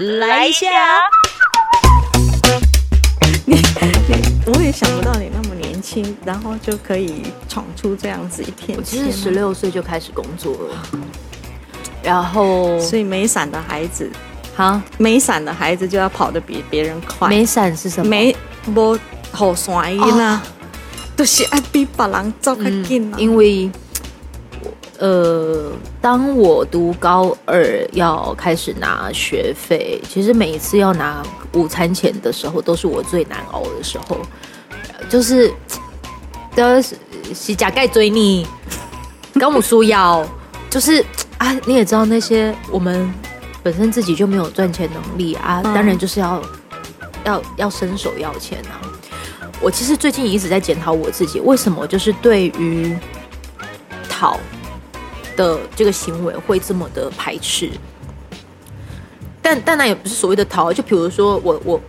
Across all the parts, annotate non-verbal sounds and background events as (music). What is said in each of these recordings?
来一下。你你，我也想不到你那么年轻，然后就可以闯出这样子一片我其。实十六岁就开始工作了，然后所以没伞的孩子，哈，没伞的孩子就要跑得比别人快。没伞是什么？没无好伞的呐，都是爱比别人走较紧啊。因为呃，当我读高二要开始拿学费，其实每一次要拿午餐钱的时候，都是我最难熬的时候，就是都是洗甲盖追你，高姆舒腰，就是啊，你也知道那些我们本身自己就没有赚钱能力啊，嗯当然就是要要要伸手要钱啊。我其实最近一直在检讨我自己，为什么就是对于讨的这个行为会这么的排斥？但但那也不是所谓的逃，就比如说我我我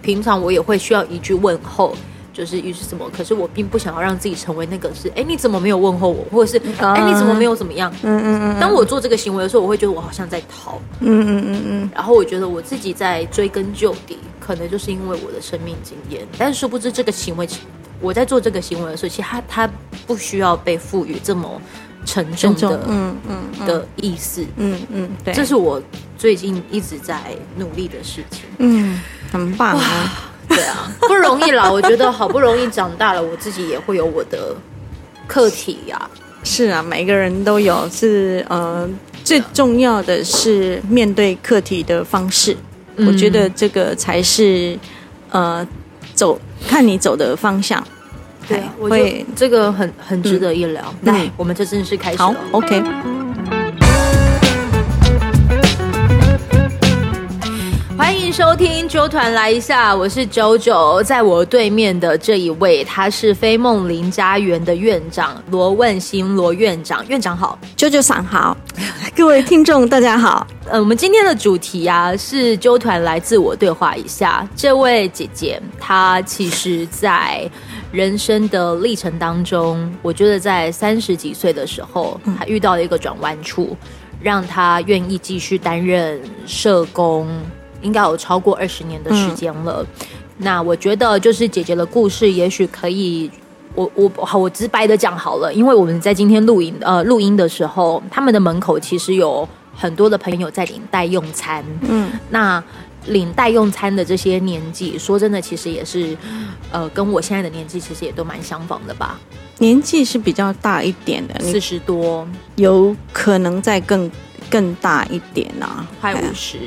平常我也会需要一句问候。就是于是什么，可是我并不想要让自己成为那个是，哎，你怎么没有问候我，或者是，哎，你怎么没有怎么样？嗯嗯嗯当我做这个行为的时候，我会觉得我好像在逃，嗯嗯嗯嗯，然后我觉得我自己在追根究底，可能就是因为我的生命经验，但是殊不知这个行为，我在做这个行为的时候，其实它它不需要被赋予这么沉重重的嗯嗯嗯的意思，嗯嗯，对，这是我最近一直在努力的事情。嗯很棒啊。对啊，不容易啦，我觉得好不容易长大了，我自己也会有我的课题呀、是啊，每个人都有，是呃，最重要的是面对课题的方式。嗯我觉得这个才是呃走看你走的方向。会这个很很值得一聊。来、嗯我们就正式开始好。，OK。欢迎收听周团来一下，我是九九，在我对面的这一位，他是飞梦林家园的院长罗问新罗院长，院长好。九九赏好，各位听众大家好。呃，我们今天的主题啊是纠团来自我对话一下。这位姐姐，她其实在人生的历程当中，我觉得在三十几岁的时候，他遇到了一个转弯处，让他愿意继续担任社工，应该有超过二十年的时间了。那我觉得，就是姐姐的故事，也许可以我我好，我直白的讲好了，因为我们在今天录影呃录音的时候，他们的门口其实有很多的朋友在领带用餐。嗯，那领代用餐的这些年纪，说真的，其实也是呃跟我现在的年纪其实也都蛮相仿的吧，年纪是比较大一点的，四十多有可能再更更大一点啊，快哎五十，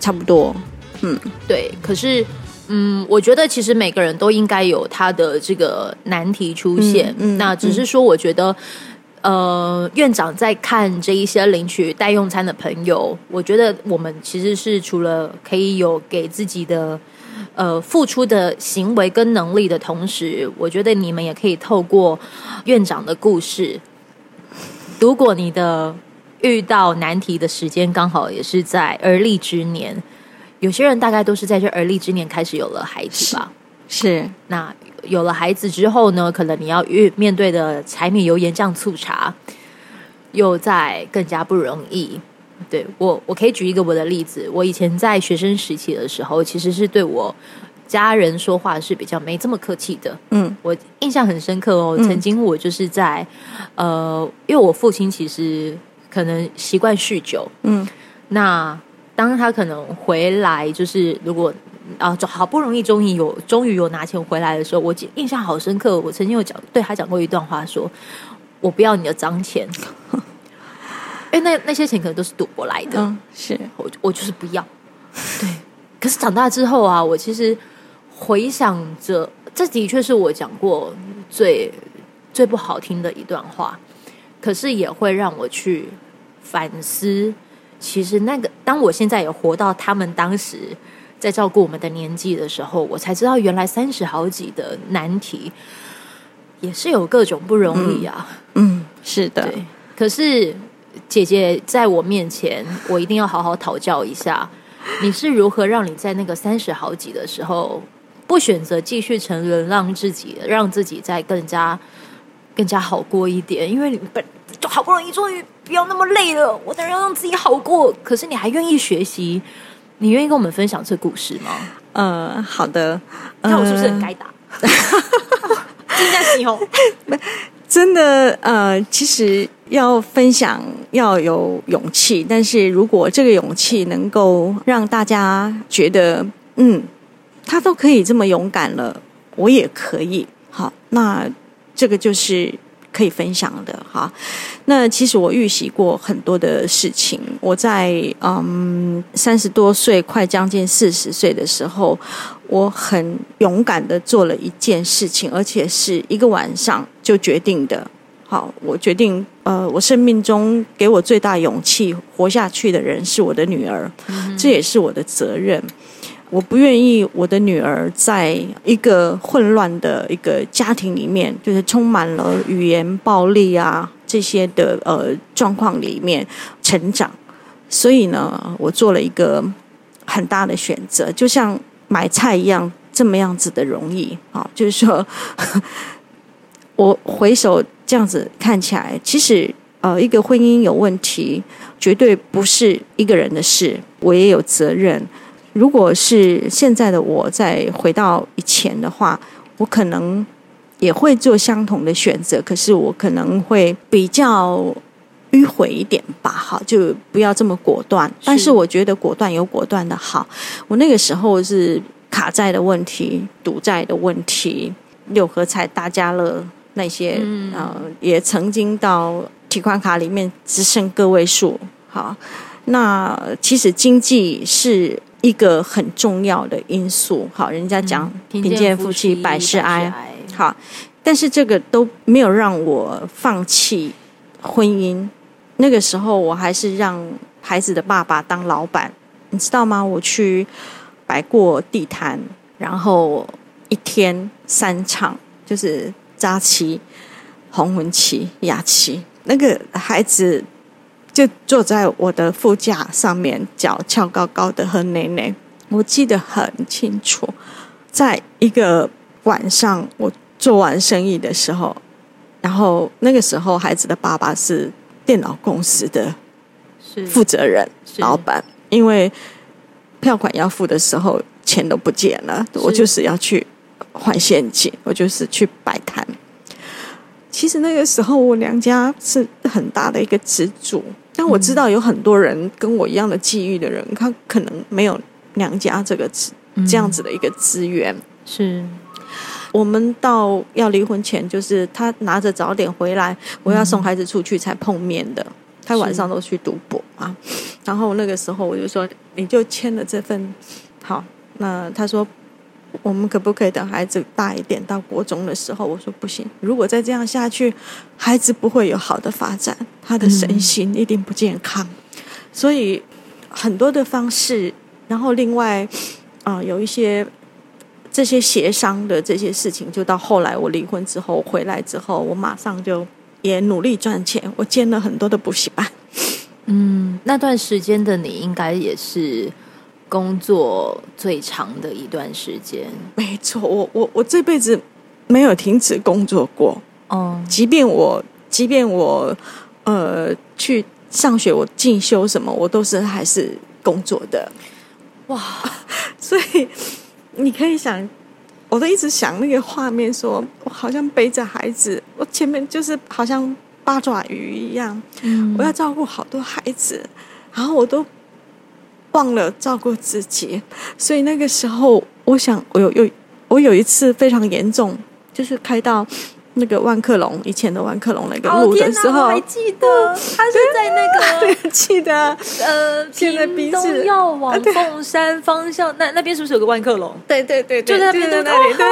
差不多。嗯对，可是。嗯，我觉得其实每个人都应该有他的这个难题出现。嗯嗯那只是说，我觉得，呃，院长在看这一些领取代用餐的朋友，我觉得我们其实是除了可以有给自己的呃付出的行为跟能力的同时，我觉得你们也可以透过院长的故事，如果你的遇到难题的时间刚好也是在而立之年。有些人大概都是在这而立之年开始有了孩子吧。是，那有了孩子之后呢，可能你要遇面对的柴米油盐酱醋茶，又在更加不容易。对我，我可以举一个我的例子。我以前在学生时期的时候，其实是对我家人说话是比较没这么客气的。嗯我印象很深刻哦。嗯曾经我就是在呃，因为我父亲其实可能习惯酗酒，嗯那当他可能回来，就是如果啊，就好不容易终于有终于有拿钱回来的时候，我记印象好深刻。我曾经有讲对他讲过一段话说，我不要你的脏钱，(laughs) 因为那那些钱可能都是赌博来的，嗯，是，我我就是不要。对，可是长大之后啊，我其实回想着，这的确是我讲过最最不好听的一段话，可是也会让我去反思。其实那个，当我现在也活到他们当时在照顾我们的年纪的时候，我才知道原来三十好几的难题也是有各种不容易啊。嗯，是的，对，可是姐姐在我面前，我一定要好好讨教一下，你是如何让你在那个三十好几的时候，不选择继续沉沦，让自己让自己再更加更加好过一点？因为你本就好不容易终于不要那么累了，我当然要让自己好过，可是你还愿意学习。你愿意跟我们分享这故事吗？呃，好的。看我是不是很该打？应该是哦。(laughs) 真的，呃，其实要分享要有勇气，但是如果这个勇气能够让大家觉得，嗯，他都可以这么勇敢了，我也可以。好，那这个就是可以分享的哈。那其实我预习过很多的事情。我在嗯三十多岁，快将近四十岁的时候，我很勇敢的做了一件事情，而且是一个晚上就决定的。好，我决定，呃，我生命中给我最大勇气活下去的人是我的女儿，这也是我的责任。我不愿意我的女儿在一个混乱的一个家庭里面，就是充满了语言暴力啊这些的呃状况里面成长。所以呢，我做了一个很大的选择，就像买菜一样，这么样子的容易啊。就是说，(laughs) 我回首这样子看起来，其实呃，一个婚姻有问题，绝对不是一个人的事，我也有责任。如果是现在的我再回到以前的话，我可能也会做相同的选择，可是我可能会比较迂回一点吧，哈，就不要这么果断。但是我觉得果断有果断的好。我那个时候是卡债的问题、赌债的问题、六合彩、大家乐那些，呃，也曾经到提款卡里面只剩个位数。好，那其实经济是。一个很重要的因素，好，人家讲贫贱夫妻百事哀，好，但是这个都没有让我放弃婚姻。那个时候，我还是让孩子的爸爸当老板，你知道吗？我去摆过地摊，然后一天三场，就是扎旗、红文旗、雅旗，那个孩子。就坐在我的副驾上面，脚翘高高的喝奶奶。我记得很清楚，在一个晚上，我做完生意的时候，然后那个时候孩子的爸爸是电脑公司的负责人、老板，因为票款要付的时候，钱都不见了，我就是要去换现金，我就是去摆摊。其实那个时候，我娘家是很大的一个支柱。但我知道有很多人跟我一样的际遇的人，他可能没有娘家这个资这样子的一个资源。是我们到要离婚前，就是他拿着早点回来，我要送孩子出去才碰面的。他晚上都去赌博啊。然后那个时候我就说，你就签了这份好。那他说。我们可不可以等孩子大一点，到国中的时候？我说不行。如果再这样下去，孩子不会有好的发展，他的身心一定不健康。所以很多的方式，然后另外啊，有一些这些协商的这些事情，就到后来我离婚之后回来之后，我马上就也努力赚钱，我兼了很多的补习班。嗯，那段时间的你应该也是。工作最长的一段时间，没错，我我我这辈子没有停止工作过。哦，即便我即便我呃去上学，我进修什么，我都是还是工作的。哇，(laughs) 所以你可以想，我都一直想那个画面，说我好像背着孩子，我前面就是好像八爪鱼一样，嗯，我要照顾好多孩子，然后我都。忘了照顾自己，所以那个时候，我想我有有我有一次非常严重，就是开到。那个万客隆以前的万客隆那个路的时候，我还记得，他是在那个记得呃，现在屏东要往凤山方向，那那边是不是有个万客隆？对对对，就在那边那里。对，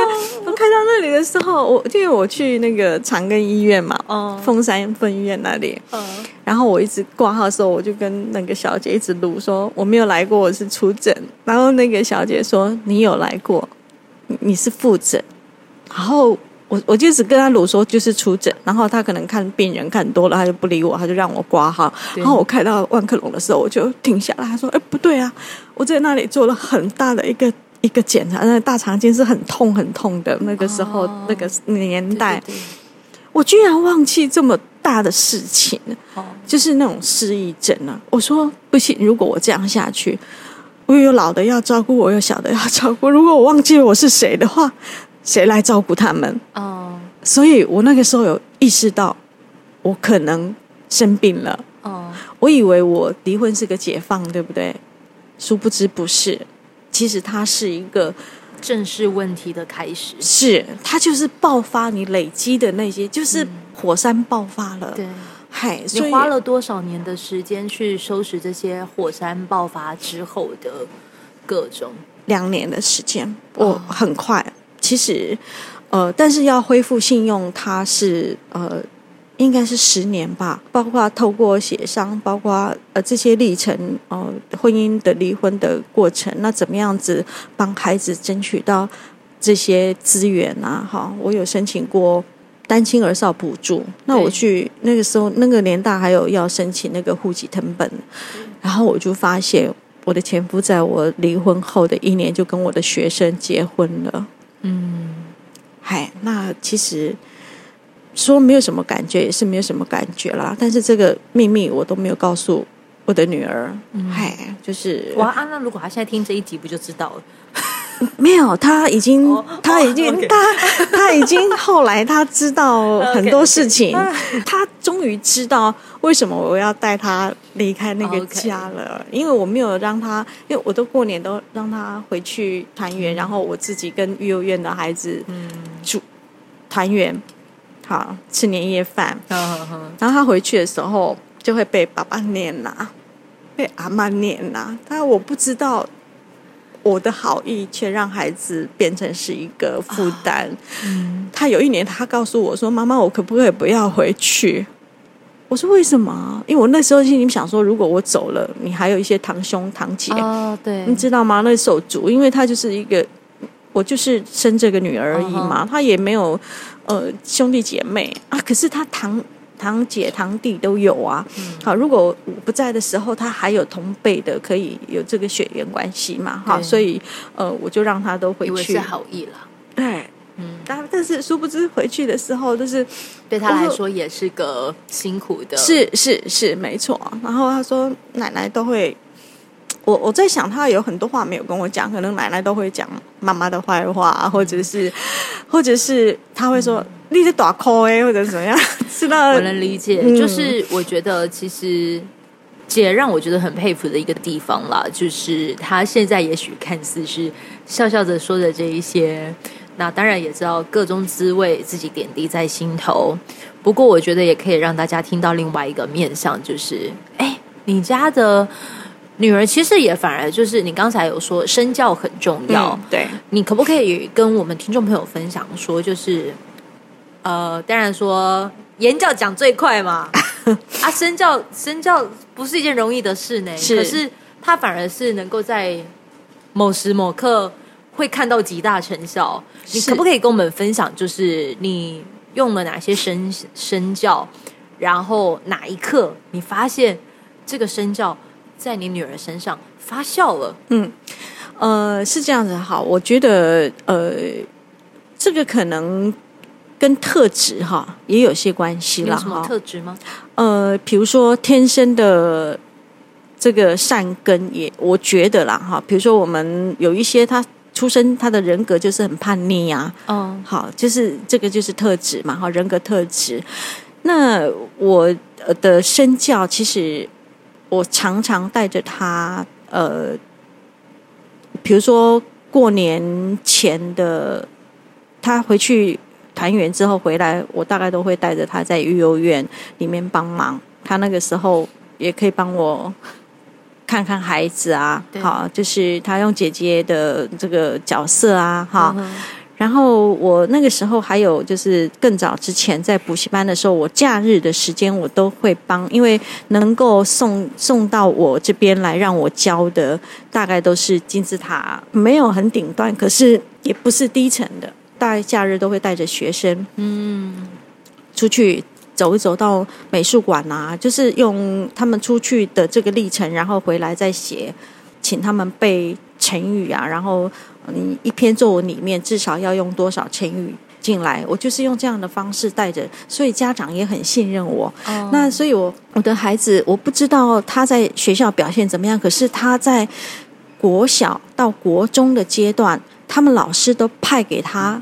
我开到那里的时候，我因为我去那个长庚医院嘛，嗯，凤山分医院那里，嗯，然后我一直挂号的时候，我就跟那个小姐一直录说我没有来过，我是出诊。然后那个小姐说你有来过，你是复诊，然后。我我就只跟他鲁说就是出诊，然后他可能看病人看多了，他就不理我，他就让我挂号。然后我开到万客隆的时候，我就停下来，他说：“哎，不对啊，我在那里做了很大的一个一个检查，那大肠镜是很痛很痛的。那个时候那个年代，我居然忘记这么大的事情，就是那种失忆症啊！我说不行，如果我这样下去，我有老的要照顾，我有小的要照顾。如果我忘记我是谁的话，谁来照顾他们？哦，所以我那个时候有意识到，我可能生病了。哦，我以为我离婚是个解放，对不对？殊不知不是，其实它是一个正视问题的开始。是，它就是爆发你累积的那些，就是火山爆发了。对。嗨，你花了多少年的时间去收拾这些火山爆发之后的各种？两年的时间，我很快。其实，呃，但是要恢复信用，它是呃，应该是十年吧。包括透过协商，包括呃这些历程，呃，婚姻的离婚的过程，那怎么样子帮孩子争取到这些资源啊？哈，我有申请过。单亲儿少补助，那我去那个时候那个年代还有要申请那个户籍成本，然后我就发现我的前夫在我离婚后的一年就跟我的学生结婚了。嗯，嗨，那其实说没有什么感觉也是没有什么感觉啦，但是这个秘密我都没有告诉我的女儿。嗨，就是哇，那如果她现在听这一集不就知道了？没有，他已经，他已经，他他已经后来他知道很多事情，(laughs) (laughs) 他终于知道为什么我要带他离开那个家了，因为我没有让他，因为我都过年都让他回去团圆，然后我自己跟育幼院的孩子住团圆，好吃年夜饭，然后他回去的时候就会被爸爸念呐，被阿妈念呐，但我不知道。我的好意却让孩子变成是一个负担。他有一年，他告诉我说：“妈妈，我可不可以不要回去？”我说：“为什么？”因为我那时候心里想说：“如果我走了，你还有一些堂兄堂姐，哦，对，你知道吗？那手足，因为他就是一个，我就是生这个女儿而已嘛，他也没有呃兄弟姐妹啊。可是他堂。”堂姐、堂弟都有啊。好，如果我不在的时候，他还有同辈的可以有这个血缘关系嘛？哈，所以呃，我就让他都回去。是好意了。对，嗯，但但是殊不知回去的时候，就是对他来说也是个辛苦的。是是是，没错。然后他说，奶奶都会。我我在想，他有很多话没有跟我讲，可能奶奶都会讲妈妈的坏话，或者是，或者是他会说。你是打 call 哎，或者怎么样？(laughs) 知道我能理解，就是我觉得其实姐让我觉得很佩服的一个地方啦，就是她现在也许看似是笑笑着说的这一些，那当然也知道各种滋味自己点滴在心头。不过我觉得也可以让大家听到另外一个面向，就是哎，你家的女儿其实也反而就是你刚才有说身教很重要，对你可不可以跟我们听众朋友分享说，就是。呃，当然说言教讲最快嘛，(laughs) 啊，身教身教不是一件容易的事呢。可是他反而是能够在某时某刻会看到极大成效。你可不可以跟我们分享，就是你用了哪些身身教，然后哪一刻你发现这个身教在你女儿身上发酵了？嗯，呃，是这样子。好，我觉得呃，这个可能。跟特质哈也有些关系了哈。特质吗？呃，比如说天生的这个善根也，我觉得啦哈。比如说我们有一些他出生他的人格就是很叛逆啊。哦，好，就是这个就是特质嘛哈，人格特质。那我的身教其实我常常带着他呃，比如说过年前的他回去。团圆之后回来，我大概都会带着他在育幼院里面帮忙。他那个时候也可以帮我看看孩子啊，好，就是他用姐姐的这个角色啊，哈。然后我那个时候还有就是更早之前在补习班的时候，我假日的时间我都会帮，因为能够送送到我这边来让我教的，大概都是金字塔，没有很顶端，可是也不是低层的。大假日都会带着学生，嗯，出去走一走到美术馆啊，就是用他们出去的这个历程，然后回来再写，请他们背成语啊，然后你一篇作文里面至少要用多少成语进来，我就是用这样的方式带着，所以家长也很信任我。那所以，我我的孩子，我不知道他在学校表现怎么样，可是他在。国小到国中的阶段，他们老师都派给他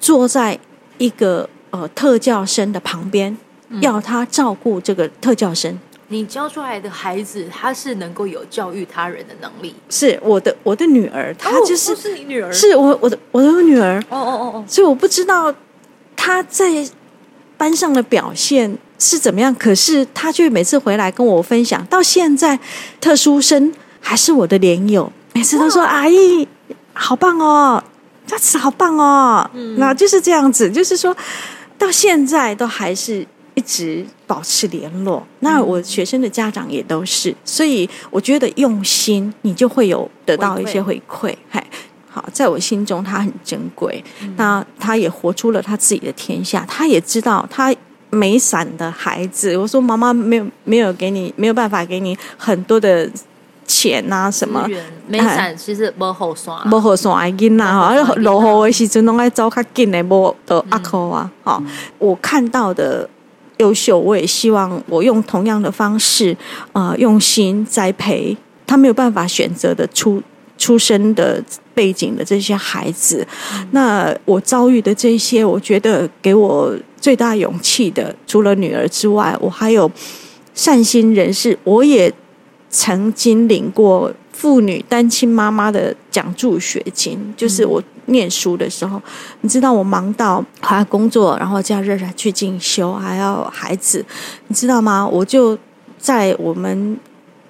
坐在一个呃特教生的旁边，要他照顾这个特教生。你教出来的孩子，他是能够有教育他人的能力。是我的我的女儿，她就是、哦是你女儿，是我我的我的女儿，哦哦哦哦，所以我不知道她在班上的表现是怎么样，可是她却每次回来跟我分享，到现在特殊生还是我的连友，每次都说阿姨好棒哦，佳慈好棒哦，那就是这样子，就是说到现在都还是。一直保持联络，那我学生的家长也都是，所以我觉得用心，你就会有得到一些回馈。嗨，好，在我心中他很珍贵，那他也活出了他自己的天下，他也知道他没伞的孩子。我说妈妈没有没有给你没有办法给你很多的钱啊什么，没伞其实无好刷，无好刷的囡仔吼，(laughs) 落雨的时阵拢爱走较紧的，无得阿扣啊。好，我看到的。优秀，我也希望我用同样的方式，呃，用心栽培他没有办法选择的出出生的背景的这些孩子。那我遭遇的这些，我觉得给我最大勇气的，除了女儿之外，我还有善心人士。我也曾经领过妇女单亲妈妈的奖助学金，就是我。念书的时候，你知道我忙到还要工作，然后假日还去进修，还要孩子，你知道吗？我就在我们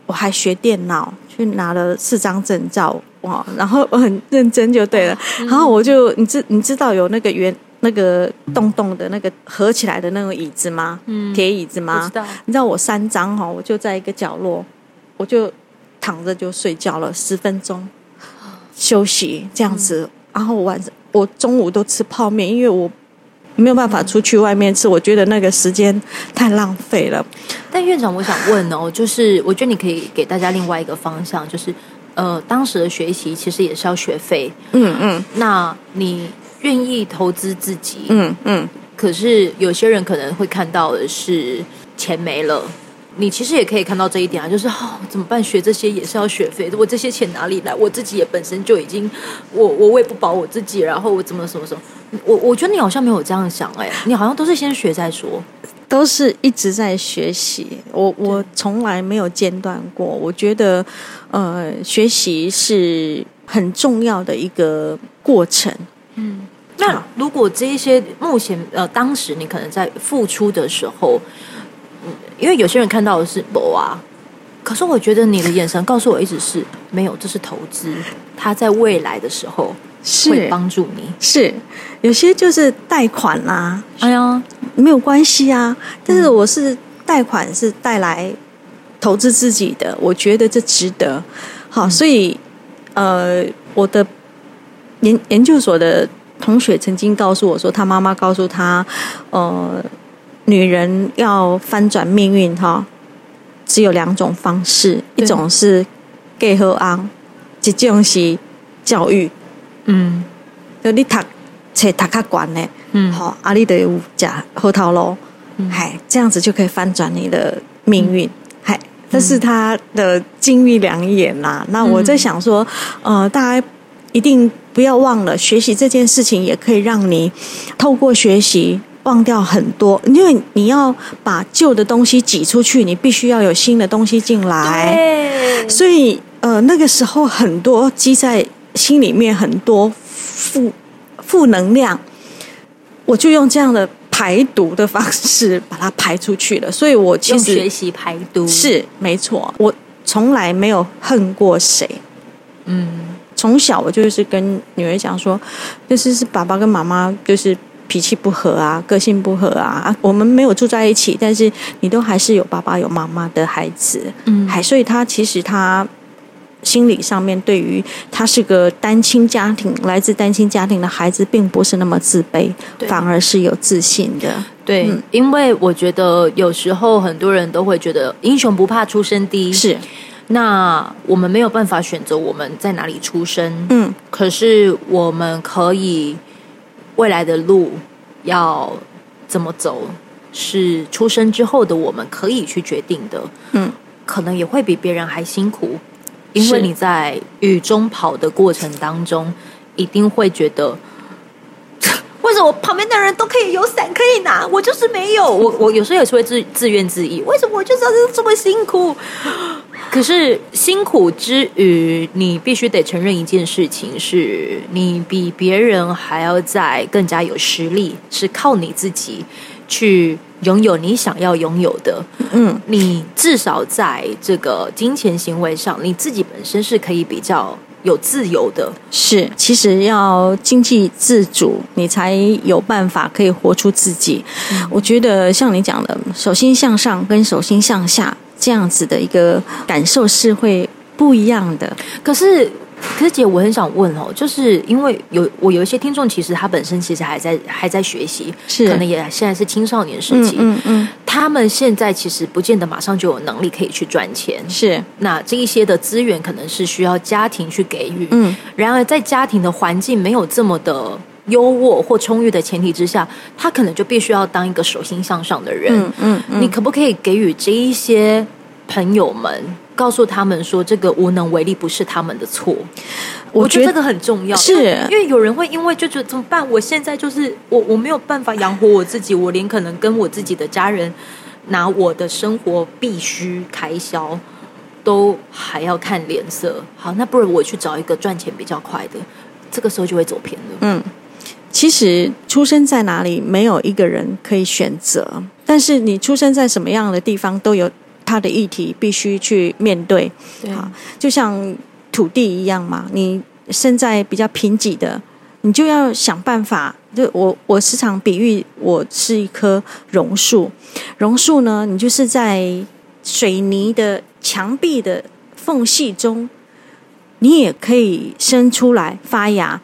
我还学电脑，去拿了四张证照哇，然后我很认真就对了。然后我就你知你知道有那个圆那个洞洞的那个合起来的那种椅子吗？嗯，铁椅子吗？知道。你知道我三张哈，我就在一个角落，我就躺着就睡觉了十分钟，休息这样子。然后晚上我中午都吃泡面，因为我没有办法出去外面吃，我觉得那个时间太浪费了。但院长，我想问哦，就是我觉得你可以给大家另外一个方向，就是呃，当时的学习其实也是要学费，嗯嗯，那你愿意投资自己，嗯嗯，可是有些人可能会看到的是钱没了。你其实也可以看到这一点啊，就是哦，怎么办？学这些也是要学费，我这些钱哪里来？我自己也本身就已经，我我喂不饱我自己，然后我怎么什么什么？我我觉得你好像没有这样想哎，你好像都是先学再说，都是一直在学习。我我从来没有间断过。我觉得呃，学习是很重要的一个过程。嗯，那如果这一些目前呃，当时你可能在付出的时候。因为有些人看到的是博啊，可是我觉得你的眼神告诉我一直是没有，这是投资，他在未来的时候会帮助你。是有些就是贷款啦，哎呀，没有关系啊。但是我是贷款是带来投资自己的，我觉得这值得。好，所以呃，我的研研究所的同学曾经告诉我说，他妈妈告诉他，呃。女人要翻转命运，哈，只有两种方式，一种是给和昂，一种是教育，嗯，就你读册读较管呢，嗯，好，阿里的有假核桃喽，嗨，这样子就可以翻转你的命运，嗨，这是他的金玉良言呐。那我在想说，呃，大家一定不要忘了，学习这件事情也可以让你透过学习。忘掉很多，因为你要把旧的东西挤出去，你必须要有新的东西进来。所以，呃，那个时候很多积在心里面很多负负能量，我就用这样的排毒的方式把它排出去了。所以我其实学习排毒是没错，我从来没有恨过谁。嗯，从小我就是跟女儿讲说，就是是爸爸跟妈妈就是。脾气不合啊，个性不合啊，我们没有住在一起，但是你都还是有爸爸有妈妈的孩子，嗯，还所以他其实他心理上面对于他是个单亲家庭，来自单亲家庭的孩子，并不是那么自卑，反而是有自信的。对，因为我觉得有时候很多人都会觉得英雄不怕出身低，是。那我们没有办法选择我们在哪里出生，嗯，可是我们可以。未来的路要怎么走，是出生之后的我们可以去决定的。嗯，可能也会比别人还辛苦，因为你在雨中跑的过程当中，一定会觉得。(laughs) 为什么旁边的人都可以有伞可以拿，我就是没有？我我有时候也是会自自怨自艾，为什么我就是要这么辛苦？可是辛苦之余，你必须得承认一件事情是，你比别人还要再更加有实力，是靠你自己去拥有你想要拥有的。嗯，你至少在这个金钱行为上，你自己本身是可以比较有自由的。是，其实要经济自主，你才有办法可以活出自己。我觉得像你讲的，手心向上跟手心向下这样子的一个感受是会不一样的。可是，可是姐，我很想问哦，就是因为有我有一些听众，其实他本身其实还在还在学习，是。可能也现在是青少年时期，嗯嗯，他们现在其实不见得马上就有能力可以去赚钱。是，那这一些的资源可能是需要家庭去给予，嗯，然而在家庭的环境没有这么的优渥或充裕的前提之下，他可能就必须要当一个手心向上的人。嗯嗯嗯，你可不可以给予这一些朋友们，告诉他们说，这个无能为力不是他们的错？我觉得这个很重要，是因为有人会因为就觉得怎么办？我现在就是我我没有办法养活我自己，我连可能跟我自己的家人拿我的生活必须开销都还要看脸色。好，那不如我去找一个赚钱比较快的，这个时候就会走偏了。嗯，其实出生在哪里，没有一个人可以选择，但是你出生在什么样的地方，都有它的议题必须去面对。对好，就像土地一样嘛，你生在比较贫瘠的，你就要想办法。就我我时常比喻，我是一棵榕树，榕树呢，你就是在水泥的墙壁的缝隙中，你也可以生出来发芽，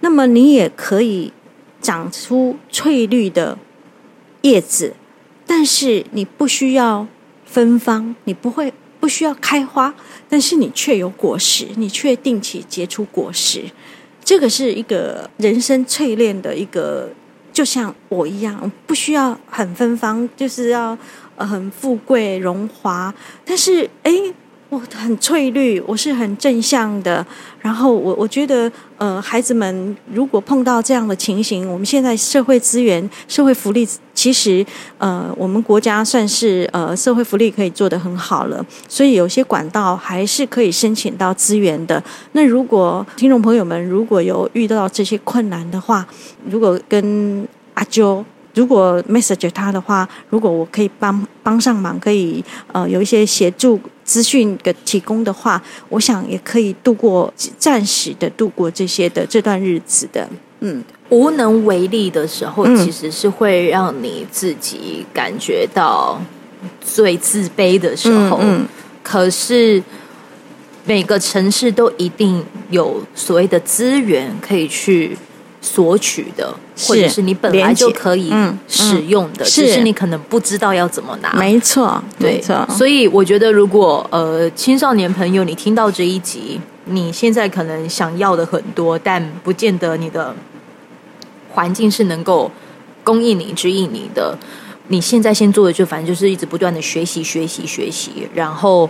那么你也可以长出翠绿的叶子，但是你不需要芬芳，你不会不需要开花，但是你却有果实，你却定期结出果实。这个是一个人生淬炼的一个，就像我一样，不需要很芬芳，就是要很富贵荣华，但是诶，我很翠绿，我是很正向的。然后我我觉得，呃，孩子们如果碰到这样的情形，我们现在社会资源、社会福利，其实呃，我们国家算是呃社会福利可以做得很好了，所以有些管道还是可以申请到资源的。那如果听众朋友们如果有遇到这些困难的话，如果跟阿啾。如果 message 他的话，如果我可以帮帮上忙，可以呃有一些协助资讯的提供的话，我想也可以度过暂时的度过这些的这段日子的。嗯，无能为力的时候，嗯其实是会让你自己感觉到最自卑的时候。嗯嗯可是每个城市都一定有所谓的资源可以去索取的，或者是你本来就可以使用的，是只是你可能不知道要怎么拿。没错，对没错，，所以我觉得，如果呃青少年朋友你听到这一集，你现在可能想要的很多，但不见得你的环境是能够供应你、指引你的。你现在先做的就反正就是一直不断的学习、学习、学习，然后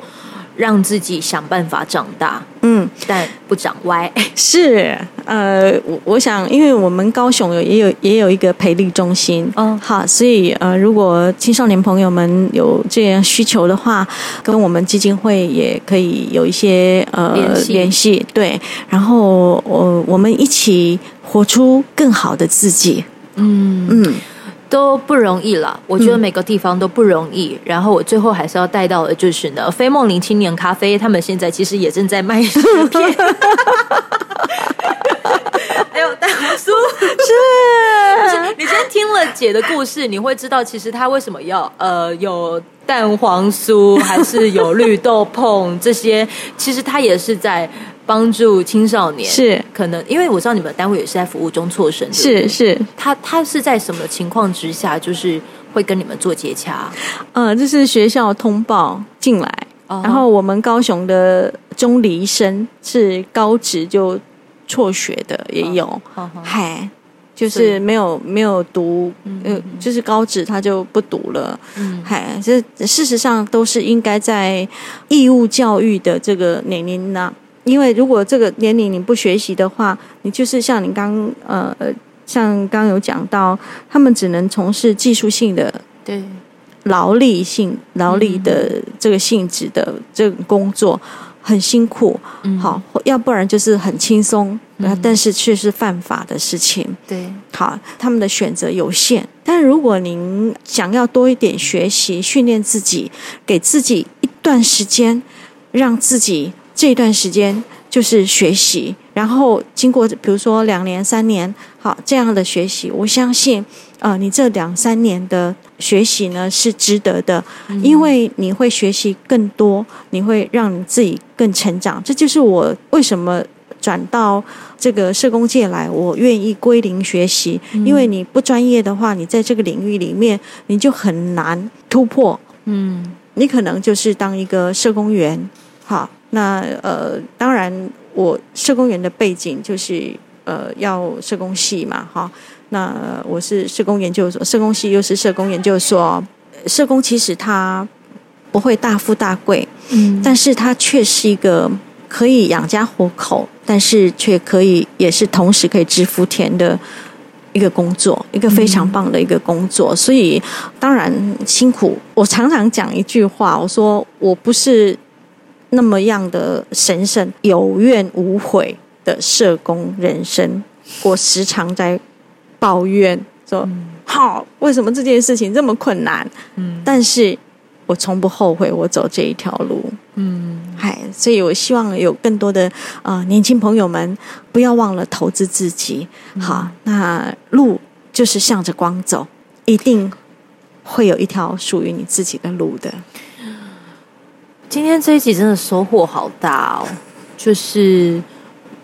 让自己想办法长大，嗯。但不长歪。(laughs) 是，呃，我我想，因为我们高雄有也有也有一个培力中心，嗯好，所以呃，如果青少年朋友们有这样需求的话，跟我们基金会也可以有一些呃联系。对，然后我我们一起活出更好的自己，嗯。嗯，都不容易了，我觉得每个地方都不容易。然后我最后还是要带到的就是呢，飞梦林青年咖啡，他们现在其实也正在卖食片，还有蛋黄酥。是，(laughs) 你今天听了姐的故事，你会知道其实她为什么要呃有蛋黄酥，还是有绿豆椪这些，其实她也是在。帮助青少年是。可能，因为我知道你们单位也是在服务中辍生，对对？是。是，他他是在什么情况之下，就是会跟你们做接洽？呃，这是学校通报进来，哦。然后我们高雄的中离生是高职就辍学的也有，嗨，就是没有没有读，呃，就是高职他就不读了。嗯，嗨，这事实上都是应该在义务教育的这个年龄呢。因为如果这个年龄你不学习的话，你就是像你刚呃，像刚有讲到，他们只能从事技术性的对劳力性劳力的这个性质的这个工作。很辛苦，好，要不然就是很轻松，但是却是犯法的事情。对，好，他们的选择有限。但如果您想要多一点学习，训练自己，给自己一段时间，让自己这段时间就是学习，然后经过比如说两年、三年，好这样的学习，我相信。啊，你这两三年的学习呢是值得的，因为你会学习更多，你会让你自己更成长。这就是我为什么转到这个社工界来，我愿意归零学习。因为你不专业的话，你在这个领域里面你就很难突破。嗯，你可能就是当一个社工员。好，那呃，当然我社工员的背景就是呃要社工系嘛，哈。那我是社工研究所，社工系又是社工研究所。社工其实他不会大富大贵，嗯，但是他却是一个可以养家糊口，但是却可以也是同时可以致富田的一个工作，一个非常棒的一个工作。所以当然辛苦。我常常讲一句话，我说我不是那么样的神圣、有怨无悔的社工人生，我时常在。抱怨说：“好，为什么这件事情这么困难？”嗯，但是我从不后悔我走这一条路。嗯，嗨，所以我希望有更多的呃年轻朋友们不要忘了投资自己。好，那路就是向着光走，一定会有一条属于你自己的路的。今天这一集真的收获好大哦，就是。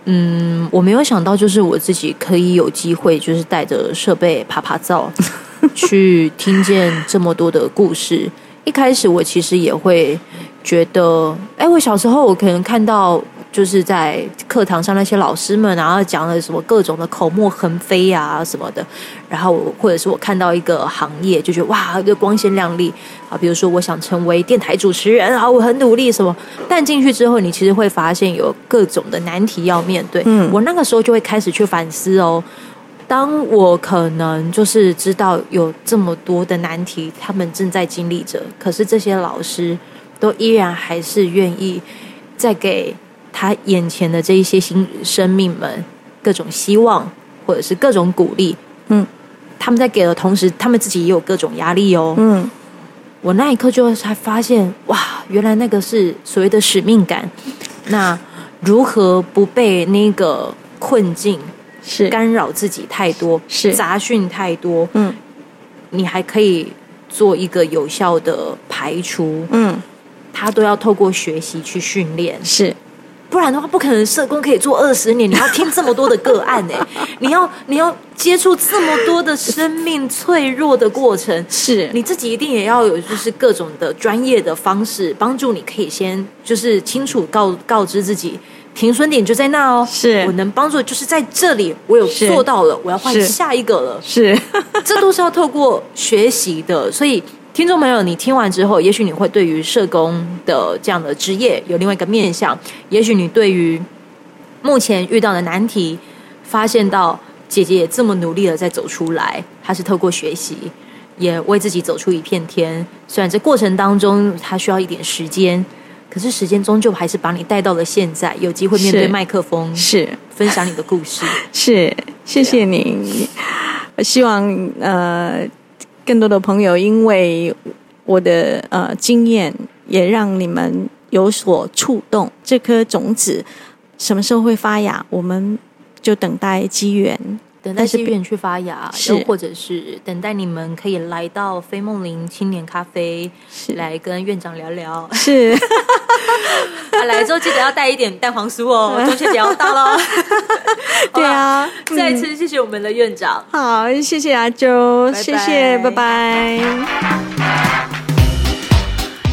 嗯，我没有想到，就是我自己可以有机会，就是带着设备爬爬照，(laughs) 去听见这么多的故事。一开始我其实也会觉得，哎，我小时候我可能看到。就是在课堂上那些老师们，然后讲了什么各种的口沫横飞啊什么的，然后或者是我看到一个行业，就觉得哇，一个光鲜亮丽啊。比如说我想成为电台主持人，啊我很努力什么，但进去之后，你其实会发现有各种的难题要面对。嗯，我那个时候就会开始去反思哦。当我可能就是知道有这么多的难题，他们正在经历着，可是这些老师都依然还是愿意再给。他眼前的这一些新生命们，各种希望或者是各种鼓励，嗯，他们在给的同时，他们自己也有各种压力哦，嗯，我那一刻就才发现，哇，原来那个是所谓的使命感。那如何不被那个困境是。干扰自己太多，是。杂讯太多，嗯，你还可以做一个有效的排除，嗯，他都要透过学习去训练，是。不然的话，不可能社工可以做二十年。你要听这么多的个案哎，(laughs) 你要你要接触这么多的生命脆弱的过程，是你自己一定也要有，就是各种的专业的方式帮助你，可以先就是清楚告告知自己停损点就在那哦。是我能帮助，就是在这里，我有做到了，我要换下一个了。是，(laughs) (laughs) 这都是要透过学习的，所以。听众朋友，你听完之后，也许你会对于社工的这样的职业有另外一个面向；也许你对于目前遇到的难题，发现到姐姐也这么努力的在走出来，她是透过学习，也为自己走出一片天。虽然这过程当中，她需要一点时间，可是时间终究还是把你带到了现在，有机会面对麦克风，是分享你的故事。是，谢谢你。(laughs) 希望呃。更多的朋友，因为我的呃经验，也让你们有所触动。这颗种子什么时候会发芽？我们就等待机缘。等待机缘去发芽，又或者是等待你们可以来到飞梦林青年咖啡，来跟院长聊聊。是，(laughs) 来之后记得要带一点蛋黄酥哦，(laughs) 中秋节要到了。(laughs) 对啊，再一次谢谢我们的院长。好，谢谢阿周，谢谢，拜拜。